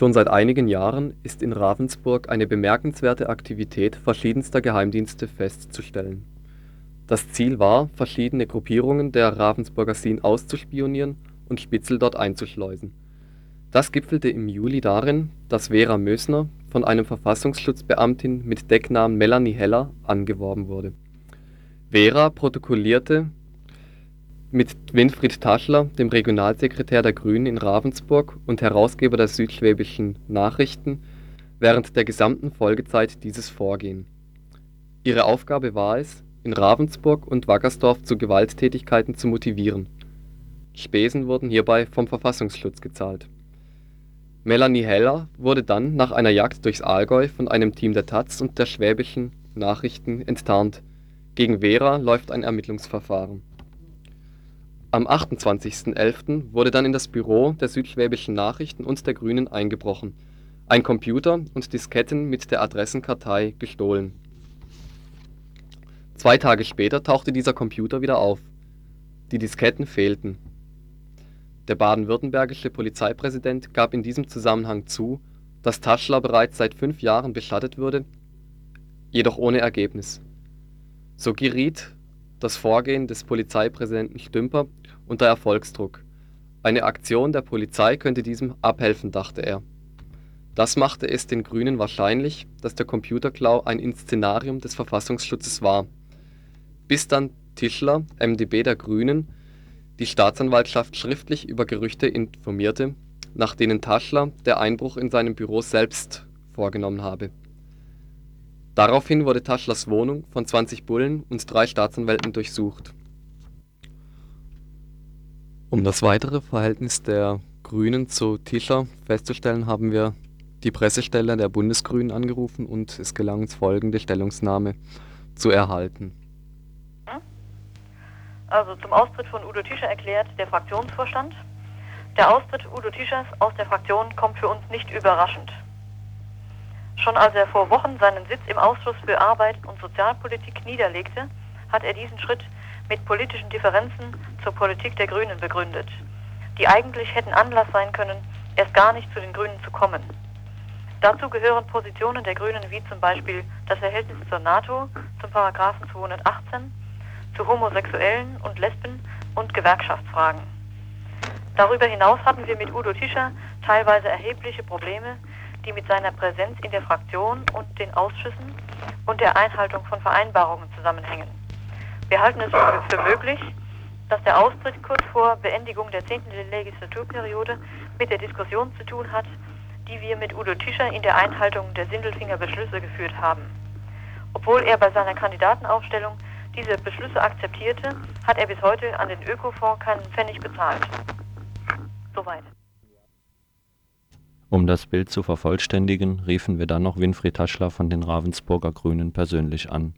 Schon seit einigen Jahren ist in Ravensburg eine bemerkenswerte Aktivität verschiedenster Geheimdienste festzustellen. Das Ziel war, verschiedene Gruppierungen der Ravensburger Scene auszuspionieren und Spitzel dort einzuschleusen. Das gipfelte im Juli darin, dass Vera Mösner von einem Verfassungsschutzbeamtin mit Decknamen Melanie Heller angeworben wurde. Vera protokollierte mit Winfried Taschler, dem Regionalsekretär der Grünen in Ravensburg und Herausgeber der Südschwäbischen Nachrichten, während der gesamten Folgezeit dieses Vorgehen. Ihre Aufgabe war es, in Ravensburg und Wackersdorf zu Gewalttätigkeiten zu motivieren. Spesen wurden hierbei vom Verfassungsschutz gezahlt. Melanie Heller wurde dann nach einer Jagd durchs Allgäu von einem Team der taz und der Schwäbischen Nachrichten enttarnt. Gegen Vera läuft ein Ermittlungsverfahren am 28.11. wurde dann in das Büro der Südschwäbischen Nachrichten und der Grünen eingebrochen, ein Computer und Disketten mit der Adressenkartei gestohlen. Zwei Tage später tauchte dieser Computer wieder auf. Die Disketten fehlten. Der baden-württembergische Polizeipräsident gab in diesem Zusammenhang zu, dass Taschler bereits seit fünf Jahren beschattet würde, jedoch ohne Ergebnis. So geriet das Vorgehen des Polizeipräsidenten Stümper unter Erfolgsdruck. Eine Aktion der Polizei könnte diesem abhelfen, dachte er. Das machte es den Grünen wahrscheinlich, dass der Computerklau ein Inszenarium des Verfassungsschutzes war. Bis dann Tischler, MdB der Grünen, die Staatsanwaltschaft schriftlich über Gerüchte informierte, nach denen Taschler der Einbruch in seinem Büro selbst vorgenommen habe Daraufhin wurde Taschlers Wohnung von 20 Bullen und drei Staatsanwälten durchsucht. Um das weitere Verhältnis der Grünen zu Tischler festzustellen, haben wir die Pressestelle der Bundesgrünen angerufen und es gelang uns folgende Stellungnahme zu erhalten. Also zum Austritt von Udo Tischer erklärt der Fraktionsvorstand. Der Austritt Udo Tischers aus der Fraktion kommt für uns nicht überraschend. Schon als er vor Wochen seinen Sitz im Ausschuss für Arbeit und Sozialpolitik niederlegte, hat er diesen Schritt mit politischen Differenzen zur Politik der Grünen begründet, die eigentlich hätten Anlass sein können, erst gar nicht zu den Grünen zu kommen. Dazu gehören Positionen der Grünen wie zum Beispiel das Verhältnis zur NATO, zum Paragraphen 218, zu Homosexuellen und Lesben und Gewerkschaftsfragen. Darüber hinaus hatten wir mit Udo Tischer teilweise erhebliche Probleme die mit seiner Präsenz in der Fraktion und den Ausschüssen und der Einhaltung von Vereinbarungen zusammenhängen. Wir halten es für möglich, dass der Austritt kurz vor Beendigung der 10. Legislaturperiode mit der Diskussion zu tun hat, die wir mit Udo Tischer in der Einhaltung der Sindelfinger Beschlüsse geführt haben. Obwohl er bei seiner Kandidatenaufstellung diese Beschlüsse akzeptierte, hat er bis heute an den Ökofonds keinen Pfennig bezahlt. Soweit. Um das Bild zu vervollständigen, riefen wir dann noch Winfried Taschler von den Ravensburger Grünen persönlich an.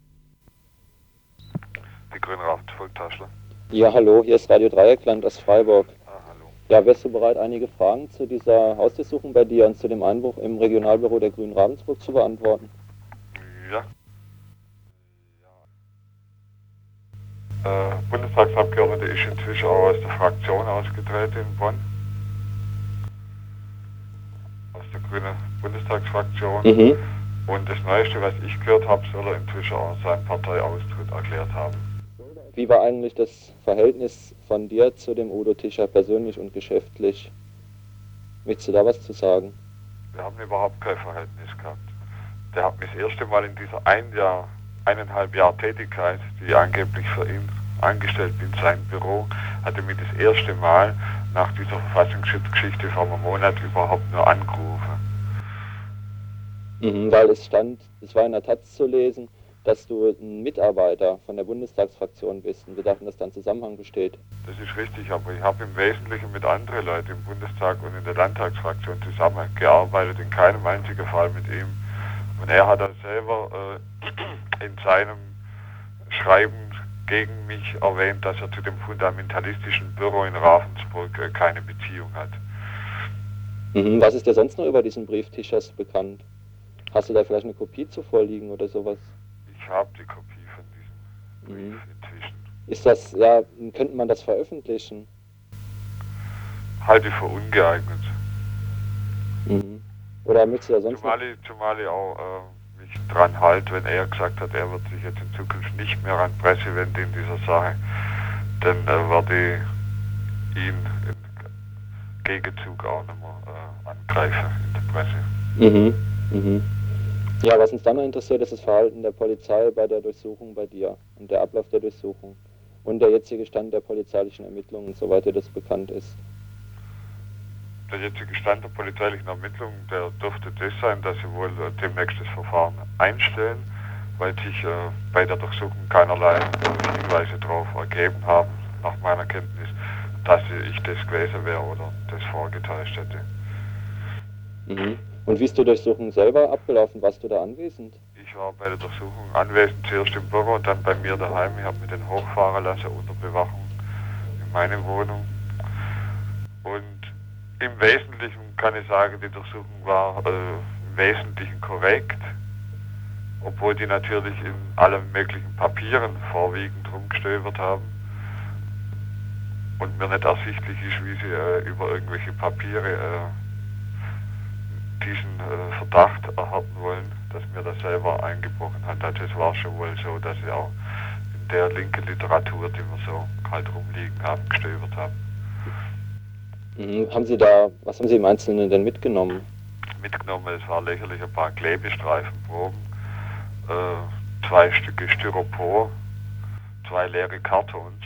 Die Grünen Ravensburg Taschler. Ja, hallo, hier ist Radio Dreieckland aus Freiburg. Ah, hallo. Ja, wärst du bereit, einige Fragen zu dieser Hausdurchsuchung bei dir und zu dem Einbruch im Regionalbüro der Grünen Ravensburg zu beantworten? Ja. ja. Äh, Bundestagsabgeordnete ist inzwischen auch aus der Fraktion ausgetreten in Bonn. Grüne Bundestagsfraktion. Mhm. Und das Neueste, was ich gehört habe, soll er inzwischen auch seinen Parteiaustritt erklärt haben. Wie war eigentlich das Verhältnis von dir zu dem Udo Tischer persönlich und geschäftlich? Willst du da was zu sagen? Wir haben überhaupt kein Verhältnis gehabt. Der hat mich das erste Mal in dieser ein Jahr, eineinhalb Jahr Tätigkeit, die angeblich für ihn angestellt bin, sein Büro, hatte mich das erste Mal nach dieser Verfassungsschutzgeschichte vor einem Monat überhaupt nur angerufen. Mhm, weil es stand, es war in der Taz zu lesen, dass du ein Mitarbeiter von der Bundestagsfraktion bist und wir dachten, dass da ein Zusammenhang besteht. Das ist richtig, aber ich habe im Wesentlichen mit anderen Leuten im Bundestag und in der Landtagsfraktion zusammengearbeitet, in keinem einzigen Fall mit ihm. Und er hat dann selber äh, in seinem Schreiben gegen mich erwähnt, dass er zu dem fundamentalistischen Büro in Ravensburg äh, keine Beziehung hat. Mhm, was ist dir sonst noch über diesen Brief Tischers bekannt? Hast du da vielleicht eine Kopie zuvor liegen oder sowas? Ich habe die Kopie von diesem Brief mhm. inzwischen. Ist das, ja, könnte man das veröffentlichen? Halte für ungeeignet. Mhm. Oder möchtest du da sonst Zumal ich, zumal ich auch äh, mich dran halte, wenn er gesagt hat, er wird sich jetzt in Zukunft nicht mehr an Presse wenden in dieser Sache, dann äh, werde ich ihn im Gegenzug auch mehr äh, angreifen in der Presse. Mhm. Mhm. Ja, was uns dann noch interessiert, ist das Verhalten der Polizei bei der Durchsuchung bei dir und der Ablauf der Durchsuchung und der jetzige Stand der polizeilichen Ermittlungen, soweit dir das bekannt ist. Der jetzige Stand der polizeilichen Ermittlungen, der dürfte das sein, dass sie wohl äh, demnächst das Verfahren einstellen, weil sich äh, bei der Durchsuchung keinerlei Hinweise darauf ergeben haben, nach meiner Kenntnis, dass ich das gewesen wäre oder das vorgetäuscht hätte. Mhm. Und wie ist die Durchsuchung selber abgelaufen? Warst du da anwesend? Ich war bei der Durchsuchung anwesend, zuerst im Büro dann bei mir daheim. Ich habe mir den hochfahren lassen unter Bewachung in meine Wohnung. Und im Wesentlichen kann ich sagen, die Durchsuchung war äh, im Wesentlichen korrekt, obwohl die natürlich in allen möglichen Papieren vorwiegend rumgestöbert haben und mir nicht ersichtlich ist, wie sie äh, über irgendwelche Papiere äh, diesen äh, Verdacht erhärten wollen, dass mir das selber eingebrochen hat. Also es war schon wohl so, dass ich auch in der linken Literatur, die wir so halt rumliegen haben, gestöbert haben. Mhm. Haben Sie da, was haben Sie im Einzelnen denn mitgenommen? Mitgenommen, es war lächerlich ein paar Klebestreifenproben, äh, zwei Stücke Styropor, zwei leere Kartons,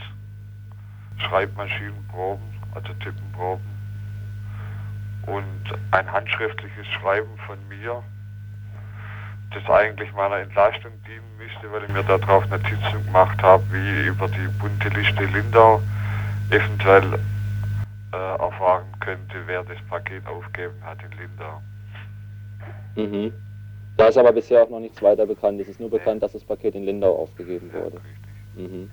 Schreibmaschinenproben, also Typenproben und ein handschriftliches Schreiben von mir, das eigentlich meiner Entlastung dienen müsste, weil ich mir darauf Notizen gemacht habe, wie über die bunte Liste Lindau eventuell äh, erfahren könnte, wer das Paket aufgegeben hat in Lindau. Mhm. Da ist aber bisher auch noch nichts weiter bekannt. Es ist nur bekannt, dass das Paket in Lindau aufgegeben Ja, wurde. richtig. Mhm.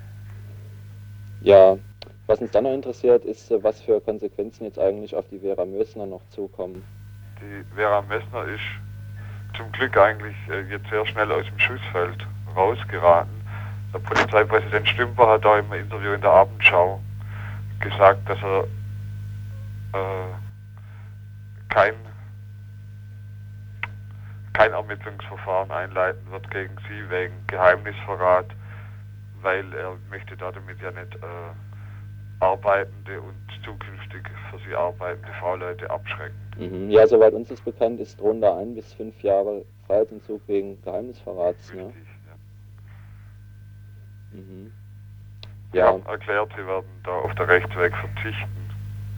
Ja, was uns dann noch interessiert, ist, was für Konsequenzen jetzt eigentlich auf die Vera Mösner noch zukommen. Die Vera Messner ist zum Glück eigentlich äh, jetzt sehr schnell aus dem Schussfeld rausgeraten. Der Polizeipräsident Stümper hat da im Interview in der Abendschau gesagt, dass er äh, kein, kein Ermittlungsverfahren einleiten wird gegen sie wegen Geheimnisverrat, weil er möchte damit ja nicht äh, arbeitende und zukünftig für sie arbeitende V-Leute abschrecken. Mhm. Ja, soweit uns das bekannt ist, drohen da ein bis fünf Jahre Freiheitsentzug wegen Geheimnisverrats. Ne? Richtig, ja. Mhm. Ja, haben erklärt, sie werden da auf der Rechtsweg verzichten.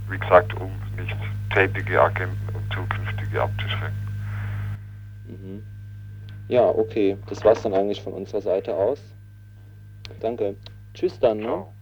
Wie gesagt, um nicht tätige Agenten und zukünftige abzuschrecken. mhm. ja, okay. Das war's dann eigentlich von unserer Seite aus. Danke. Tschüss dann, ne? Ciao.